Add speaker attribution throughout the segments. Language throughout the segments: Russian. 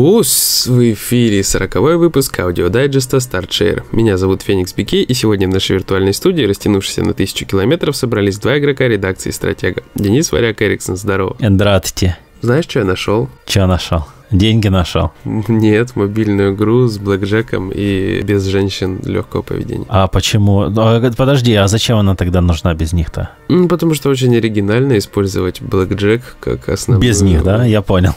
Speaker 1: Ус, в эфире 40 выпуск аудиодайджеста StartShare. Меня зовут Феникс Бике, и сегодня в нашей виртуальной студии, растянувшейся на тысячу километров, собрались два игрока редакции «Стратега». Денис Варяк Эриксон, здорово.
Speaker 2: Здравствуйте.
Speaker 1: Знаешь, что я нашел?
Speaker 2: Что нашел? Деньги нашел?
Speaker 1: Нет, мобильную игру с блэкджеком и без женщин легкого поведения.
Speaker 2: А почему? А, подожди, а зачем она тогда нужна без них-то?
Speaker 1: Ну, потому что очень оригинально использовать блэкджек как основную...
Speaker 2: Без них, да? Я понял.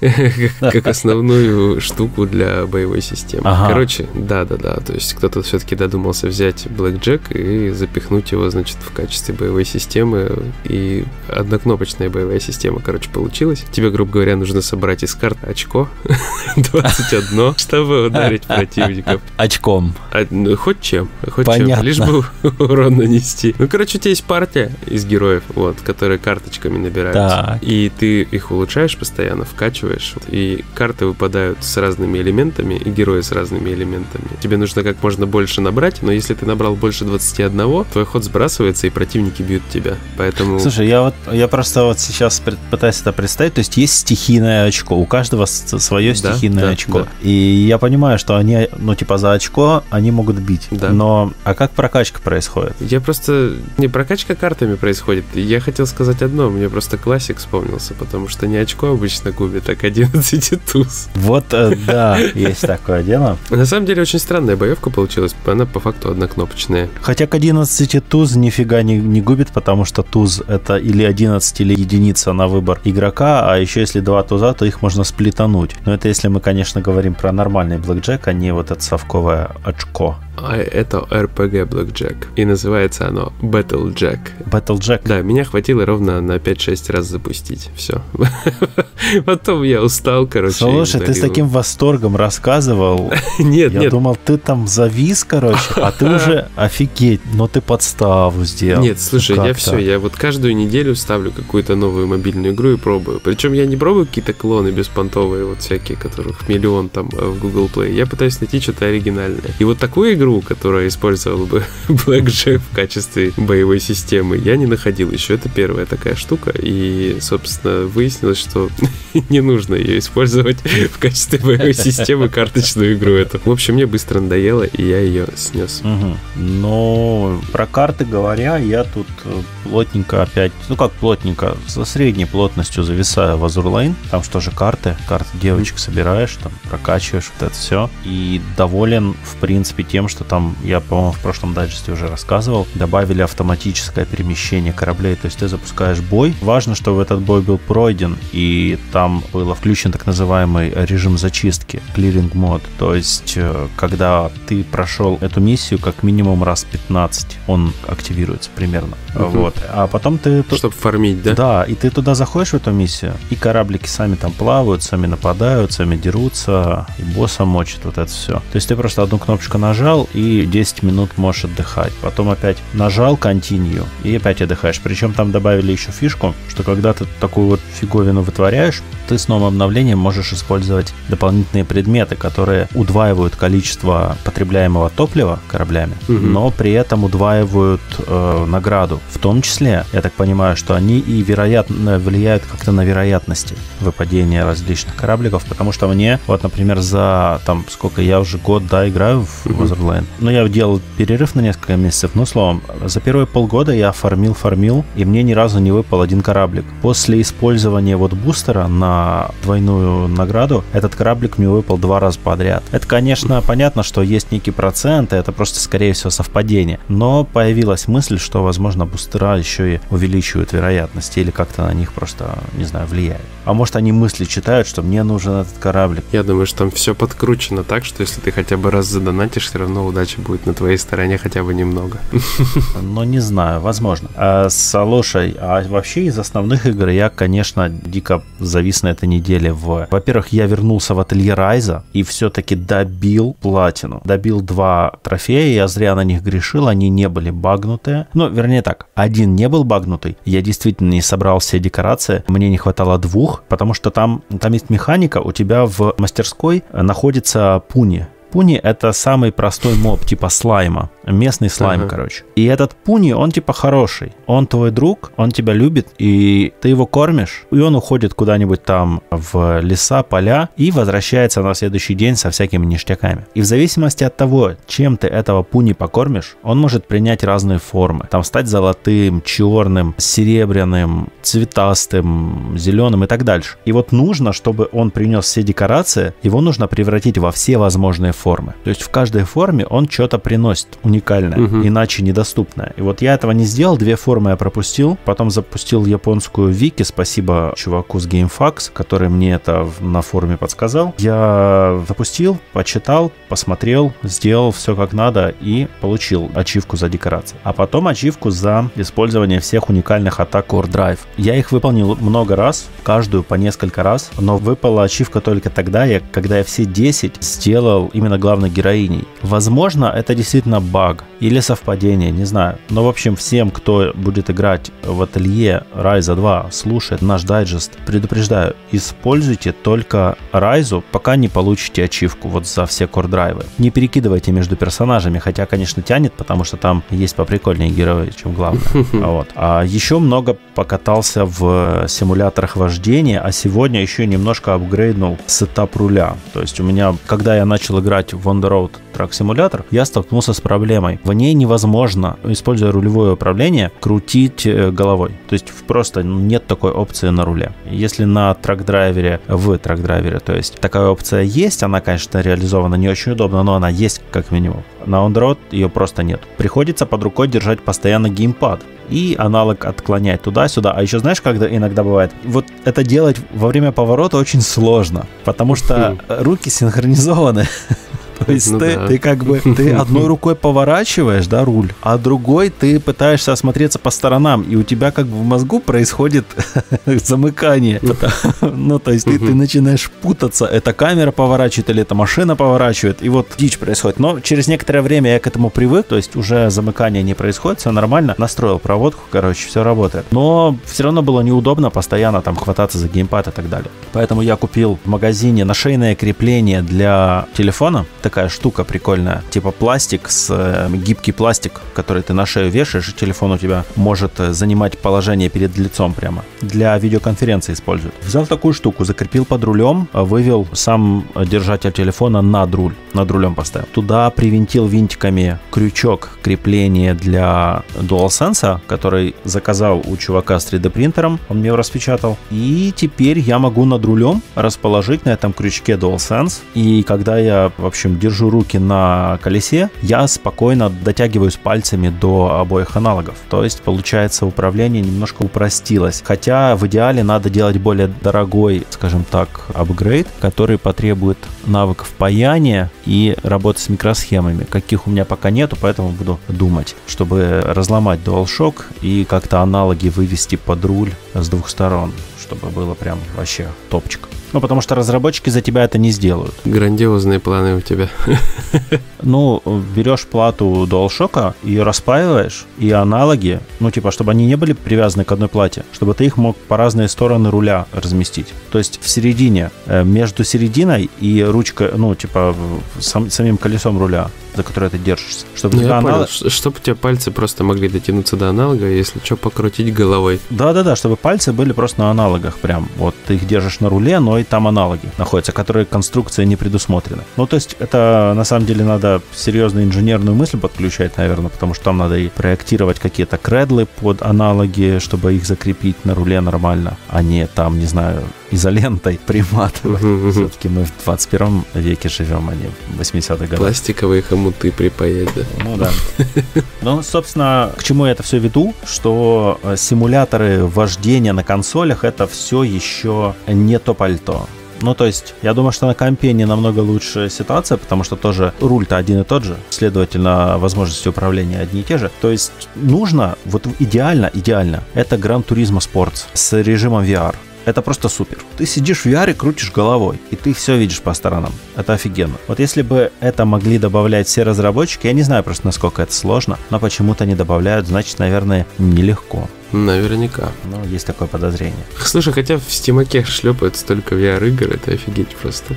Speaker 1: Как основную штуку для боевой системы. Короче, да-да-да, то есть кто-то все-таки додумался взять блэкджек и запихнуть его, значит, в качестве боевой системы. И однокнопочная боевая система, короче, получилась. Тебе, грубо говоря, нужно собрать из карт очко 21, чтобы ударить противников.
Speaker 2: Очком.
Speaker 1: А, ну, хоть чем, хоть Понятно. чем, лишь бы урон нанести. Ну, короче, у тебя есть партия из героев, вот, которые карточками набираются. Так. И ты их улучшаешь постоянно, вкачиваешь, и карты выпадают с разными элементами, и герои с разными элементами. Тебе нужно как можно больше набрать, но если ты набрал больше 21, твой ход сбрасывается, и противники бьют тебя. Поэтому...
Speaker 2: Слушай, я вот я просто вот сейчас пытаюсь это представить, то есть есть стихийное очко, у каждого каждого свое стихийное да, очко. Да. И я понимаю, что они, ну, типа, за очко они могут бить. Да. Но, а как прокачка происходит?
Speaker 1: Я просто... Не прокачка картами происходит. Я хотел сказать одно, мне просто классик вспомнился, потому что не очко обычно губит, так 11 туз.
Speaker 2: Вот, э, да, есть такое дело.
Speaker 1: На самом деле, очень странная боевка получилась. Она по факту однокнопочная.
Speaker 2: Хотя к 11 туз нифига не, не губит, потому что туз это или 11, или единица на выбор игрока, а еще если два туза, то их можно сплитануть. Но это если мы, конечно, говорим про нормальный блэкджек, а не вот это совковое очко.
Speaker 1: А это RPG Blackjack. И называется оно Battle Jack.
Speaker 2: Battle Jack?
Speaker 1: Да, меня хватило ровно на 5-6 раз запустить. Все. Потом я устал, короче.
Speaker 2: Слушай, ты с таким восторгом рассказывал.
Speaker 1: Нет,
Speaker 2: Я думал, ты там завис, короче, а ты уже офигеть, но ты подставу сделал.
Speaker 1: Нет, слушай, я все, я вот каждую неделю ставлю какую-то новую мобильную игру и пробую. Причем я не пробую какие-то клоны беспонтовые, вот всякие, которых миллион там э, в Google Play. Я пытаюсь найти что-то оригинальное. И вот такую игру игру, которая использовала бы Blackjack в качестве боевой системы, я не находил еще. Это первая такая штука. И, собственно, выяснилось, что не нужно ее использовать в качестве боевой системы карточную игру эту. В общем, мне быстро надоело, и я ее снес.
Speaker 2: Угу. Но про карты говоря, я тут э, плотненько опять, ну как плотненько, со средней плотностью зависаю в Азурлайн. Там что же карты, карты девочек собираешь, там прокачиваешь вот это все. И доволен, в принципе, тем, что что там, я, по-моему, в прошлом дайджесте уже рассказывал, добавили автоматическое перемещение кораблей, то есть ты запускаешь бой. Важно, чтобы этот бой был пройден, и там был включен так называемый режим зачистки, clearing мод, то есть э, когда ты прошел эту миссию как минимум раз 15, он активируется примерно. Угу. Вот. А потом ты...
Speaker 1: Чтобы фармить, да?
Speaker 2: Да, и ты туда заходишь в эту миссию, и кораблики сами там плавают, сами нападают, сами дерутся, и босса мочат, вот это все. То есть ты просто одну кнопочку нажал, и 10 минут можешь отдыхать. Потом опять нажал Continue и опять отдыхаешь. Причем там добавили еще фишку, что когда ты такую вот фиговину вытворяешь, ты с новым обновлением можешь использовать дополнительные предметы, которые удваивают количество потребляемого топлива кораблями, угу. но при этом удваивают э, награду. В том числе, я так понимаю, что они и вероятно влияют как-то на вероятности выпадения различных корабликов, потому что мне, вот, например, за там сколько я уже год, да, играю в угу. Wazerland, ну, я делал перерыв на несколько месяцев, но, словом, за первые полгода я фармил, фармил, и мне ни разу не выпал один кораблик. После использования вот бустера на двойную награду, этот кораблик мне выпал два раза подряд. Это, конечно, понятно, что есть некий процент, это просто, скорее всего, совпадение. Но появилась мысль, что, возможно, бустера еще и увеличивают вероятности или как-то на них просто, не знаю, влияют. А может, они мысли читают, что мне нужен этот кораблик.
Speaker 1: Я думаю, что там все подкручено так, что если ты хотя бы раз задонатишь, все равно удача будет на твоей стороне хотя бы немного.
Speaker 2: Ну, не знаю, возможно. А, слушай, а вообще из основных игр я, конечно, дико завис на этой неделе в... Во-первых, я вернулся в ателье Райза и все-таки добил платину. Добил два трофея, я зря на них грешил, они не были багнутые. Ну, вернее так, один не был багнутый. Я действительно не собрал все декорации. Мне не хватало двух, потому что там, там есть механика, у тебя в мастерской находится пуни Пуни — это самый простой моб, типа слайма. Местный слайм, ага. короче. И этот Пуни, он типа хороший. Он твой друг, он тебя любит, и ты его кормишь, и он уходит куда-нибудь там в леса, поля, и возвращается на следующий день со всякими ништяками. И в зависимости от того, чем ты этого Пуни покормишь, он может принять разные формы. Там стать золотым, черным, серебряным, цветастым, зеленым и так дальше. И вот нужно, чтобы он принес все декорации, его нужно превратить во все возможные формы. То есть в каждой форме он что-то приносит уникальное, угу. иначе недоступное. И вот я этого не сделал, две формы я пропустил, потом запустил японскую вики, спасибо чуваку с GameFAQs, который мне это на форуме подсказал. Я запустил, почитал, посмотрел, сделал все как надо и получил ачивку за декорации. А потом ачивку за использование всех уникальных атак Core Drive. Я их выполнил много раз, каждую по несколько раз, но выпала ачивка только тогда, когда я все 10 сделал именно главной героиней. Возможно, это действительно баг или совпадение, не знаю. Но, в общем, всем, кто будет играть в ателье Ryza 2, слушает наш дайджест, предупреждаю, используйте только Ryza, пока не получите ачивку вот за все кордрайвы. Не перекидывайте между персонажами, хотя, конечно, тянет, потому что там есть поприкольнее герои, чем главное. Вот. А еще много покатался в симуляторах вождения, а сегодня еще немножко апгрейднул сетап руля. То есть у меня, когда я начал играть в On The Road Truck Simulator, я столкнулся с проблемой. В ней невозможно, используя рулевое управление, крутить э, головой. То есть просто нет такой опции на руле. Если на трак-драйвере, в трак-драйвере, то есть такая опция есть, она, конечно, реализована не очень удобно, но она есть как минимум. На on ее просто нет. Приходится под рукой держать постоянно геймпад и аналог отклонять туда-сюда. А еще знаешь, когда иногда бывает, вот это делать во время поворота очень сложно, потому что руки синхронизованы. То есть ну, ты, да. ты как бы ты одной рукой поворачиваешь, да, руль, а другой ты пытаешься осмотреться по сторонам, и у тебя как бы в мозгу происходит замыкание. Ну, то есть ты, ты начинаешь путаться, эта камера поворачивает или эта машина поворачивает, и вот дичь происходит. Но через некоторое время я к этому привык, то есть уже замыкание не происходит, все нормально. Настроил проводку, короче, все работает. Но все равно было неудобно постоянно там хвататься за геймпад и так далее. Поэтому я купил в магазине нашейное крепление для телефона, такая штука прикольная. Типа пластик, с э, гибкий пластик, который ты на шею вешаешь, и телефон у тебя может э, занимать положение перед лицом прямо. Для видеоконференции используют. Взял такую штуку, закрепил под рулем, вывел сам держатель телефона над руль. Над рулем поставил. Туда привинтил винтиками крючок крепления для DualSense, который заказал у чувака с 3D принтером. Он мне его распечатал. И теперь я могу над рулем расположить на этом крючке DualSense. И когда я, в общем, держу руки на колесе, я спокойно дотягиваюсь пальцами до обоих аналогов. То есть, получается, управление немножко упростилось. Хотя в идеале надо делать более дорогой, скажем так, апгрейд, который потребует навыков паяния и работы с микросхемами, каких у меня пока нету, поэтому буду думать, чтобы разломать DualShock и как-то аналоги вывести под руль с двух сторон, чтобы было прям вообще топчик. Ну, потому что разработчики за тебя это не сделают.
Speaker 1: Грандиозные планы у тебя.
Speaker 2: Ну, берешь плату DualShock, ее распаиваешь, и аналоги, ну, типа, чтобы они не были привязаны к одной плате, чтобы ты их мог по разные стороны руля разместить. То есть в середине, э, между серединой и ручкой, ну, типа, сам, самим колесом руля, за которое ты держишься.
Speaker 1: Чтобы ну, я понял, чтобы у тебя пальцы просто могли дотянуться до аналога, если что, покрутить головой.
Speaker 2: Да-да-да, чтобы пальцы были просто на аналогах прям. Вот ты их держишь на руле, но и там аналоги находятся, которые конструкция не предусмотрена. Ну, то есть это на самом деле надо серьезную инженерную мысль подключать, наверное, потому что там надо и проектировать какие-то кредлы под аналоги, чтобы их закрепить на руле нормально, а не там, не знаю, изолентой приматывать. Все-таки мы в 21 веке живем, а не в 80-х годах.
Speaker 1: Пластиковые хомуты припаять, да?
Speaker 2: Ну да. Ну, собственно, к чему я это все веду, что э, симуляторы вождения на консолях это все еще не то пальто. Ну, то есть, я думаю, что на компе не намного лучше ситуация, потому что тоже руль-то один и тот же, следовательно, возможности управления одни и те же. То есть, нужно, вот идеально, идеально, это Gran Turismo Sports с режимом VR. Это просто супер. Ты сидишь в VR, крутишь головой, и ты все видишь по сторонам. Это офигенно. Вот если бы это могли добавлять все разработчики, я не знаю просто, насколько это сложно, но почему-то не добавляют, значит, наверное, нелегко.
Speaker 1: Наверняка.
Speaker 2: Ну, есть такое подозрение.
Speaker 1: Слушай, хотя в стимаке шлепают столько VR-игр, это офигеть просто.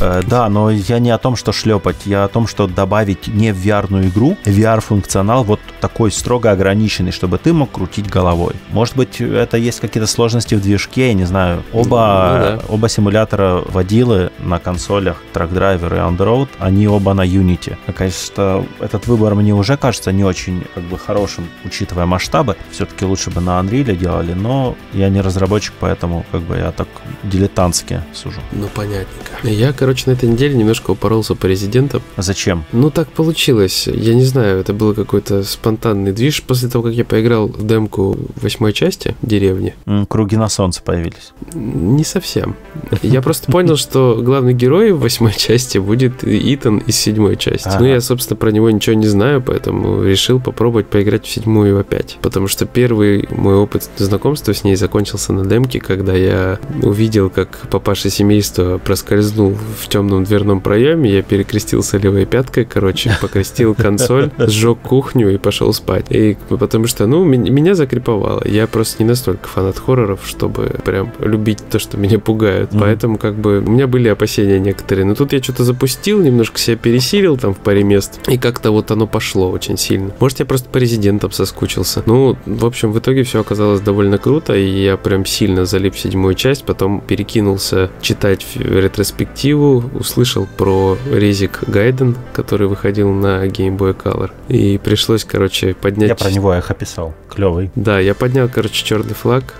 Speaker 2: Э, да, но я не о том, что шлепать, я о том, что добавить не в VR игру VR-функционал вот такой строго ограниченный, чтобы ты мог крутить головой. Может быть, это есть какие-то сложности в движке, я не знаю. Оба, ну, да. оба симулятора водилы на консолях Track Driver и Underroad, они оба на Unity. Конечно, этот выбор мне уже кажется не очень как бы хорошим, учитывая масштабы. Все-таки лучше бы на Unreal делали, но я не разработчик, поэтому как бы я так дилетантски сужу.
Speaker 1: Ну, понятненько. Я, короче, на этой неделе немножко упоролся по резидентам.
Speaker 2: Зачем?
Speaker 1: Ну, так получилось. Я не знаю, это было какой-то спонтанный движ после того, как я поиграл в демку восьмой части деревни.
Speaker 2: Круги на солнце появились.
Speaker 1: Не совсем. Я просто понял, что главный герой в восьмой части будет Итан из седьмой части. Ну, я, собственно, про него ничего не знаю, поэтому решил попробовать поиграть в седьмую опять. Потому что первый мой опыт знакомства с ней закончился на демке, когда я увидел, как папаша семейства проскользнул в темном дверном проеме, я перекрестился левой пяткой, короче, покрестил консоль, сжег кухню и пошел спать. И потому что, ну, меня закреповало. Я просто не настолько фанат хорроров, чтобы прям любить то, что меня. Mm-hmm. Поэтому, как бы, у меня были опасения некоторые. Но тут я что-то запустил, немножко себя пересилил там в паре мест, и как-то вот оно пошло очень сильно. Может, я просто по резидентам соскучился. Ну, в общем, в итоге все оказалось довольно круто, и я прям сильно залип седьмую часть, потом перекинулся читать ретроспективу, услышал про резик Гайден, который выходил на Game Boy Color, и пришлось, короче, поднять...
Speaker 2: Я про него их описал. Клевый.
Speaker 1: Да, я поднял, короче, черный флаг,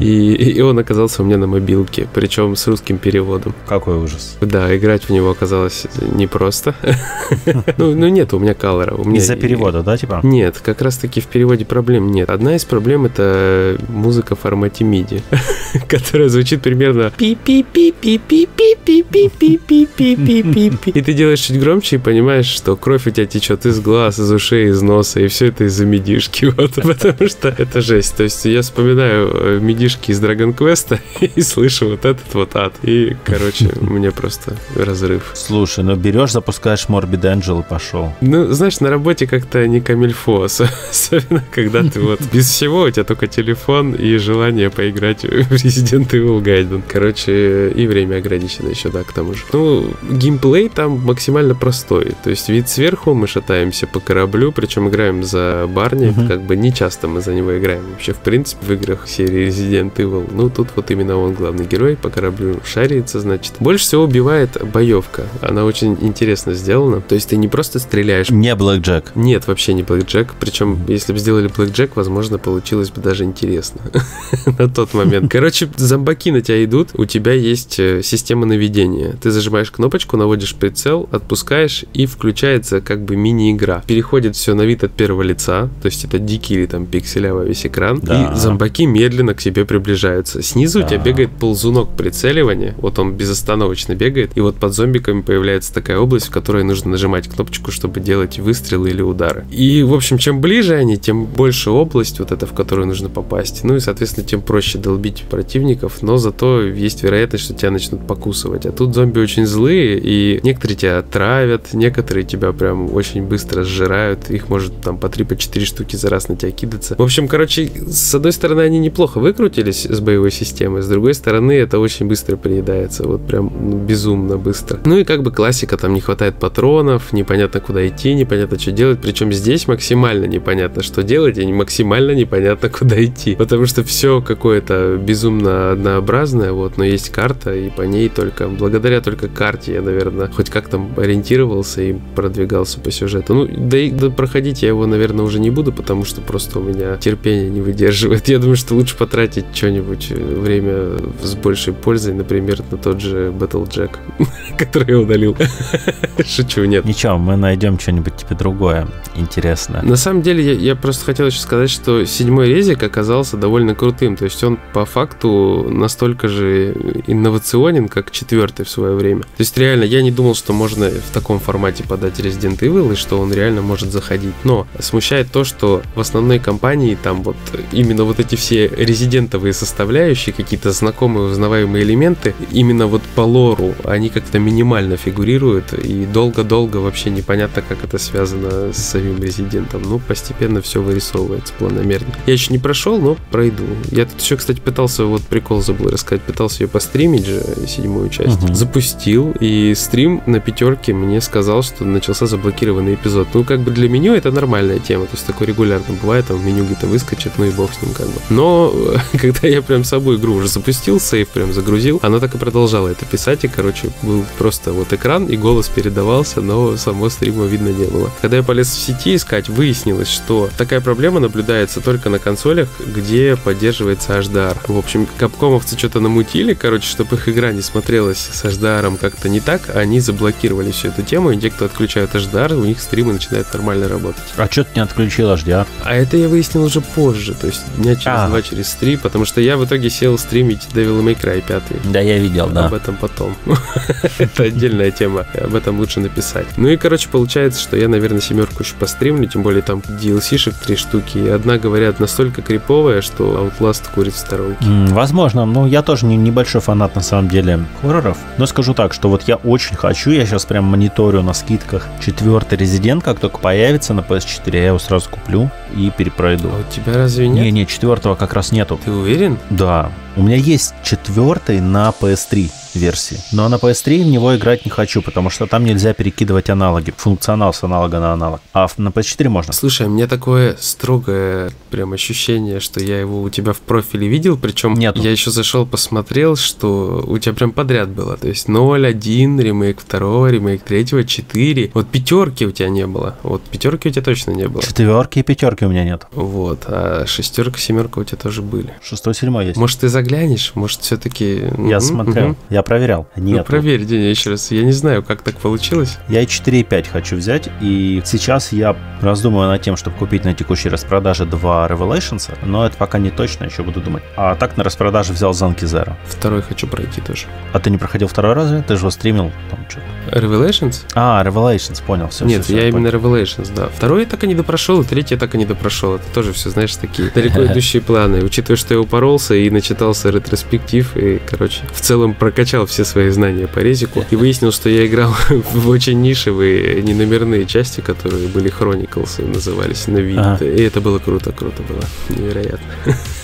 Speaker 1: и, и он оказался у меня на мобилке, причем с русским переводом.
Speaker 2: Какой ужас.
Speaker 1: Да, играть в него оказалось непросто. ну, ну, нет у меня колора.
Speaker 2: Из-за перевода, да, типа?
Speaker 1: Нет, как раз-таки в переводе проблем нет. Одна из проблем — это музыка в формате MIDI, которая звучит примерно пи пи пи пи пи пи пи пи пи пи пи пи пи пи И ты делаешь чуть громче и понимаешь, что кровь у тебя течет из глаз, из ушей, из носа, и все это из-за медишки. Вот, потому что это жесть. То есть я вспоминаю медишки из Dragon Quest и слышу вот этот вот ад. И, короче, у меня просто разрыв.
Speaker 2: Слушай, ну берешь, запускаешь Morbid Angel и пошел.
Speaker 1: Ну, знаешь, на работе как-то не камильфо, особенно когда ты вот без всего, у тебя только телефон и желание поиграть в Resident Evil Gaiden. Короче, и время ограничено еще, да, к тому же. Ну, геймплей там максимально простой. То есть вид сверху, мы шатаемся по кораблю, причем играем за Барни, uh-huh. как бы не часто мы за него играем вообще, в принципе, в играх серии Resident Evil. Ну, тут вот именно он главный герой, по кораблю шарится, значит. Больше всего убивает боевка. Она очень интересно сделана. То есть ты не просто стреляешь.
Speaker 2: Не Блэк Джек.
Speaker 1: Нет, вообще не Блэк Джек. Причем, если бы сделали Блэк Джек, возможно, получилось бы даже интересно на тот момент. Короче, зомбаки на тебя идут, у тебя есть э, система наведения. Ты зажимаешь кнопочку, наводишь прицел, отпускаешь, и включается как бы мини-игра. Переходит все на вид от первого лица, то есть это дикий или там пикселявый весь экран, да. и зомбаки медленно к тебе приближаются. Снизу да. у тебя бегает ползунок прицеливания, вот он безостановочно бегает, и вот под зомбиками появляется такая область, в которой нужно нажимать кнопочку, чтобы делать выстрелы или удары. И, в общем, чем ближе они, тем больше область вот эта, в которую нужно попасть. Ну и, соответственно, тем проще долбить противников, но зато есть вероятность, что тебя начнут покусывать. А тут зомби очень злые, и некоторые тебя травят, некоторые тебя прям очень быстро сжирают, их может там по 3 по 4 штуки за раз на тебя кидаться. В общем, короче, с одной стороны, они неплохо выкрутились с боевой системы, с другой стороны, это очень быстро приедается, вот прям ну, безумно быстро. Ну и как бы классика, там не хватает патронов, непонятно куда идти, непонятно что делать, причем здесь максимально непонятно, что делать, и максимально непонятно куда идти, потому что все какое-то безумно однообразное, вот, но есть карта, и по ней только, благодаря только карте я, наверное, хоть как-то ориентировался и продвигался по сюжету. Ну, да и да, проходить я его, наверное, уже не буду, потому что просто у меня терпение не выдерживает. Я думаю, что лучше потратить что-нибудь э, время с большей пользой, например, на тот же Battle Jack, который я удалил. Шучу, нет.
Speaker 2: Ничего, мы найдем что-нибудь тебе другое интересное.
Speaker 1: На самом деле, я, я просто хотел еще сказать, что седьмой резик оказался довольно крутым. То есть он по факту настолько же инновационен, как четвертый в свое время. То есть реально, я не думал, что можно в таком формате подать Resident Evil, и что он реально может заходить. Но смущает то, что в основной компании там вот именно вот эти все резидентовые составляющие, какие-то знакомые, узнаваемые элементы, именно вот по лору, они как-то минимально фигурируют, и долго-долго вообще непонятно, как это связано с самим резидентом. Ну, постепенно все вырисовывается планомерно. Я еще не прошел, но пройду. Я тут еще, кстати, пытался, вот прикол забыл рассказать, пытался ее постримить же, седьмую часть. Запустил, и стрим на пятерке мне сказал, что начался заблокированный эпизод. Ну, как бы для меню это нормальная тема, то есть такое регулярно бывает, там меню где-то выскочит, ну и бог с ним как бы. Но когда я прям саму игру уже запустил, сейф прям загрузил, она так и продолжала это писать, и, короче, был просто вот экран, и голос передавался, но само стрима видно не было. Когда я полез в сети искать, выяснилось, что такая проблема наблюдается только на консолях, где поддерживается HDR. В общем, капкомовцы что-то намутили, короче, чтобы их игра не смотрелась с HDR как-то не так, они заблокировали всю эту тему, и те, кто отключают HDR, у них стримы начинают нормально работать.
Speaker 2: А что ты не отключил HDR?
Speaker 1: А это я выяснил уже позже, то есть дня через а. два, через три, потому что я в итоге сел стримить Devil May Cry 5.
Speaker 2: Да, я видел, да.
Speaker 1: Об этом потом. это отдельная тема, об этом лучше написать. Ну и, короче, получается, что я, наверное, семерку еще постримлю, тем более там DLC-шек три штуки, и одна, говорят, настолько криповая, что Outlast курит в сторонке.
Speaker 2: возможно, ну я тоже не, небольшой фанат на самом деле хорроров, но скажу так, что вот я очень хочу, я сейчас прям мониторю на скидках четвертый Резидент, как только появится на PS4, я его сразу куплю и перепройду. А
Speaker 1: у тебя разве нет?
Speaker 2: Не, не, четвертого как раз нету.
Speaker 1: Ты уверен?
Speaker 2: Да. У меня есть четвертый на PS3 версии. Но на PS3 в него играть не хочу, потому что там нельзя перекидывать аналоги, функционал с аналога на аналог. А на PS4 можно.
Speaker 1: Слушай, меня такое строгое прям ощущение, что я его у тебя в профиле видел, причем Нет. я еще зашел, посмотрел, что у тебя прям подряд было. То есть 0, 1, ремейк 2, ремейк 3, 4. Вот пятерки у тебя не было. Вот пятерки у тебя точно не было.
Speaker 2: Четверки и пятерки у меня нет.
Speaker 1: Вот. А шестерка, семерка у тебя тоже были.
Speaker 2: Шестой, седьмой есть.
Speaker 1: Может, ты заглянешь? Может, все-таки...
Speaker 2: Я смотрел. Я проверял.
Speaker 1: Нет. Ну, проверь, Деня, еще раз. Я не знаю, как так получилось.
Speaker 2: Я и 4,5 хочу взять, и сейчас я раздумываю над тем, чтобы купить на текущей распродаже два Revelations, но это пока не точно, еще буду думать. А так на распродаже взял Занки Zero.
Speaker 1: Второй хочу пройти тоже.
Speaker 2: А ты не проходил второй разве? Ты же его стримил там что-то.
Speaker 1: Revelations?
Speaker 2: А, Revelations, понял. Все,
Speaker 1: Нет,
Speaker 2: все,
Speaker 1: я
Speaker 2: все,
Speaker 1: именно понял. Revelations, да. Второй я так и не допрошел, и третий я так и не допрошел. Это тоже все, знаешь, такие далеко идущие планы. Учитывая, что я упоролся и начитался ретроспектив, и, короче, в целом прокачал все свои знания по резику, и выяснил, что я играл в очень нишевые, неномерные части, которые были Chronicles, назывались на вид. Ага. И это было круто, круто было. Невероятно.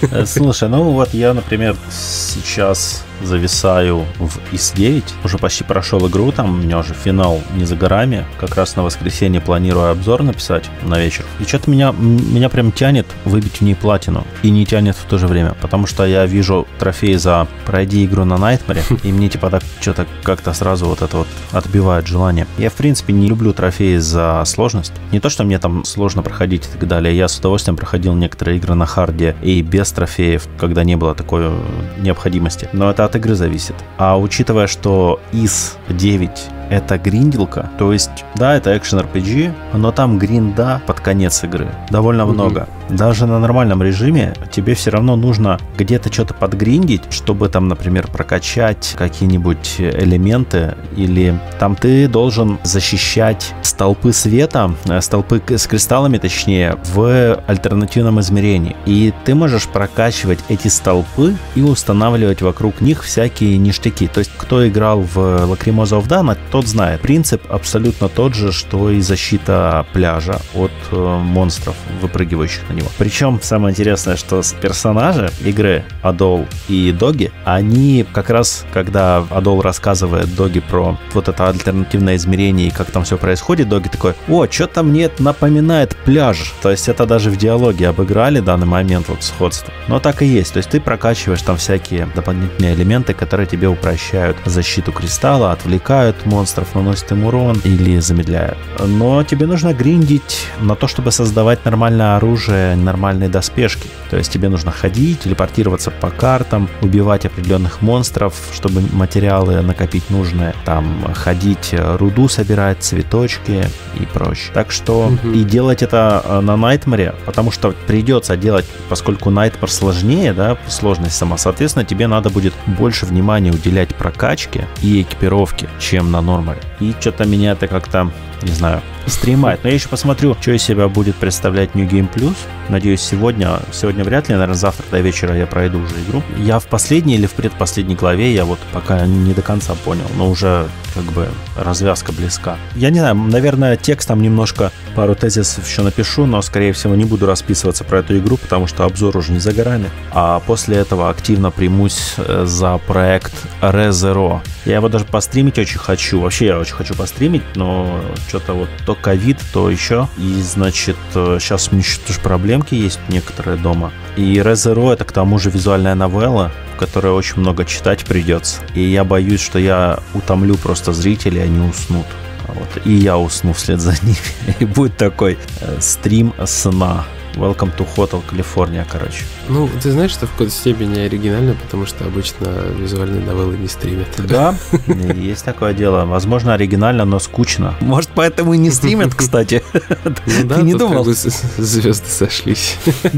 Speaker 2: Э, слушай, ну вот я, например, сейчас зависаю в ИС-9. Уже почти прошел игру, там у меня уже финал не за горами. Как раз на воскресенье планирую обзор написать на вечер. И что-то меня, меня прям тянет выбить в ней платину. И не тянет в то же время. Потому что я вижу трофей за пройди игру на Найтмаре. И мне типа так что-то как-то сразу вот это вот отбивает желание. Я в принципе не люблю трофеи за сложность. Не то, что мне там сложно проходить и так далее. Я с удовольствием проходил некоторые игры на харде и без трофеев, когда не было такой необходимости. Но это от игры зависит. А учитывая, что из 9 это гринделка, то есть, да, это экшен RPG, но там гринда под конец игры довольно много. Даже на нормальном режиме тебе все равно нужно где-то что-то подгриндить, чтобы там, например, прокачать какие-нибудь элементы, или там ты должен защищать столпы света, э, столпы с кристаллами, точнее, в альтернативном измерении. И ты можешь прокачивать эти столпы и устанавливать вокруг них всякие ништяки. То есть, кто играл в Lacrimosa of Dawn, тот знает. Принцип абсолютно тот же, что и защита пляжа от э, монстров, выпрыгивающих на него. Причем самое интересное, что персонажи игры Адол и Доги, они как раз, когда Адол рассказывает Доги про вот это альтернативное измерение и как там все происходит, Доги такой, о, что-то мне это напоминает пляж. То есть это даже в диалоге обыграли данный момент вот сходство. Но так и есть. То есть ты прокачиваешь там всякие дополнительные элементы, которые тебе упрощают защиту кристалла, отвлекают монстров монстров, наносит им урон или замедляет. Но тебе нужно гриндить на то, чтобы создавать нормальное оружие, нормальные доспешки. То есть тебе нужно ходить, телепортироваться по картам, убивать определенных монстров, чтобы материалы накопить нужные, там ходить, руду собирать, цветочки и прочее. Так что угу. и делать это э, на Найтмаре, потому что придется делать, поскольку Найтмар сложнее, да, сложность сама, соответственно, тебе надо будет больше внимания уделять прокачке и экипировке, чем на нормале. И что-то меня это как-то, не знаю, стримает. Но я еще посмотрю, что из себя будет представлять New Game Plus. Надеюсь, сегодня, сегодня вряд ли, наверное, завтра до вечера я пройду уже игру. Я в последней или в предпоследней главе, я вот пока не до конца понял, но уже как бы развязка близка. Я не знаю, наверное, текст там немножко, пару тезисов еще напишу, но, скорее всего, не буду расписываться про эту игру, потому что обзор уже не за горами. А после этого активно примусь э, за проект ReZero. Я его даже постримить очень хочу. Вообще я очень хочу постримить, но что-то вот то ковид, то еще. И, значит, сейчас у меня тоже проблемки есть некоторые дома. И ReZero это к тому же визуальная новелла, в которой очень много читать придется. И я боюсь, что я утомлю просто зрителей, они уснут. Вот. И я усну вслед за ними. И будет такой э, стрим сна. Welcome to Hotel California, короче.
Speaker 1: Ну, ты знаешь, что в какой-то степени оригинально, потому что обычно визуальные новеллы не стримят.
Speaker 2: Да, есть такое дело. Возможно, оригинально, но скучно. Может, поэтому и не стримят, кстати.
Speaker 1: Ну да, ты не думал? звезды сошлись.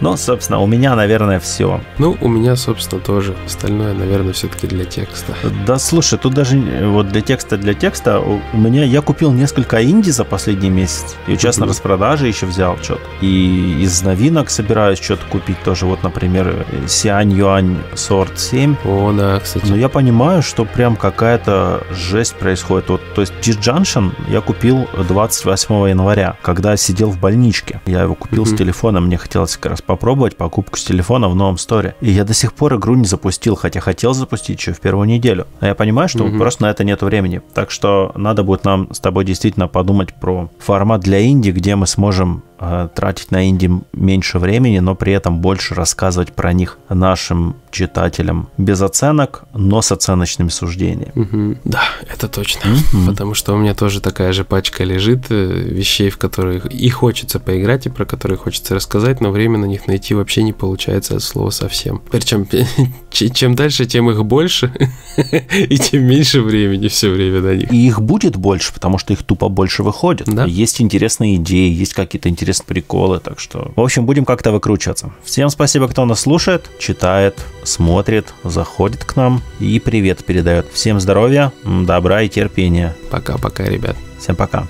Speaker 2: Ну, собственно, у меня, наверное, все.
Speaker 1: Ну, у меня, собственно, тоже. Остальное, наверное, все-таки для текста.
Speaker 2: Да, слушай, тут даже вот для текста, для текста у меня я купил несколько инди за последний месяц. И сейчас на распродаже еще взял что-то. И из новинок собираюсь что-то купить тоже. Вот, например, Сиань Юань Сорт 7.
Speaker 1: О, да, кстати.
Speaker 2: Но я понимаю, что прям какая-то жесть происходит. Вот, то есть Peach Junction я купил 28 января, когда сидел в больничке. Я его купил mm-hmm. с телефона, мне хотелось как раз попробовать покупку с телефона в новом сторе. И я до сих пор игру не запустил, хотя хотел запустить еще в первую неделю. А я понимаю, что mm-hmm. просто на это нет времени. Так что надо будет нам с тобой действительно подумать про формат для инди, где мы сможем Э, тратить на инди меньше времени, но при этом больше рассказывать про них нашим читателям без оценок, но с оценочными суждениями.
Speaker 1: Угу. Да, это точно. Угу. Потому что у меня тоже такая же пачка лежит э, вещей, в которые и хочется поиграть, и про которые хочется рассказать, но время на них найти вообще не получается от слова совсем. Причем чем дальше, тем их больше, и тем меньше времени все время на них.
Speaker 2: И их будет больше, потому что их тупо больше выходит. Да. Есть интересные идеи, есть какие-то интересные интересные приколы, так что... В общем, будем как-то выкручиваться. Всем спасибо, кто нас слушает, читает, смотрит, заходит к нам и привет передает. Всем здоровья, добра и терпения.
Speaker 1: Пока-пока, ребят.
Speaker 2: Всем пока.